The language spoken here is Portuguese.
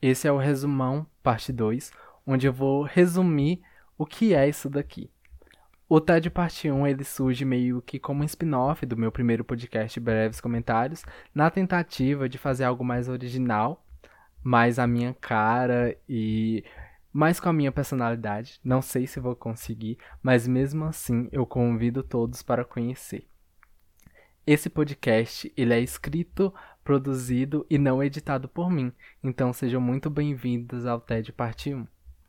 Esse é o resumão, parte 2, onde eu vou resumir o que é isso daqui. O TED Parte 1 ele surge meio que como um spin-off do meu primeiro podcast Breves Comentários, na tentativa de fazer algo mais original, mais a minha cara e mais com a minha personalidade. Não sei se vou conseguir, mas mesmo assim eu convido todos para conhecer. Esse podcast ele é escrito, produzido e não editado por mim, então sejam muito bem-vindos ao TED Parte 1.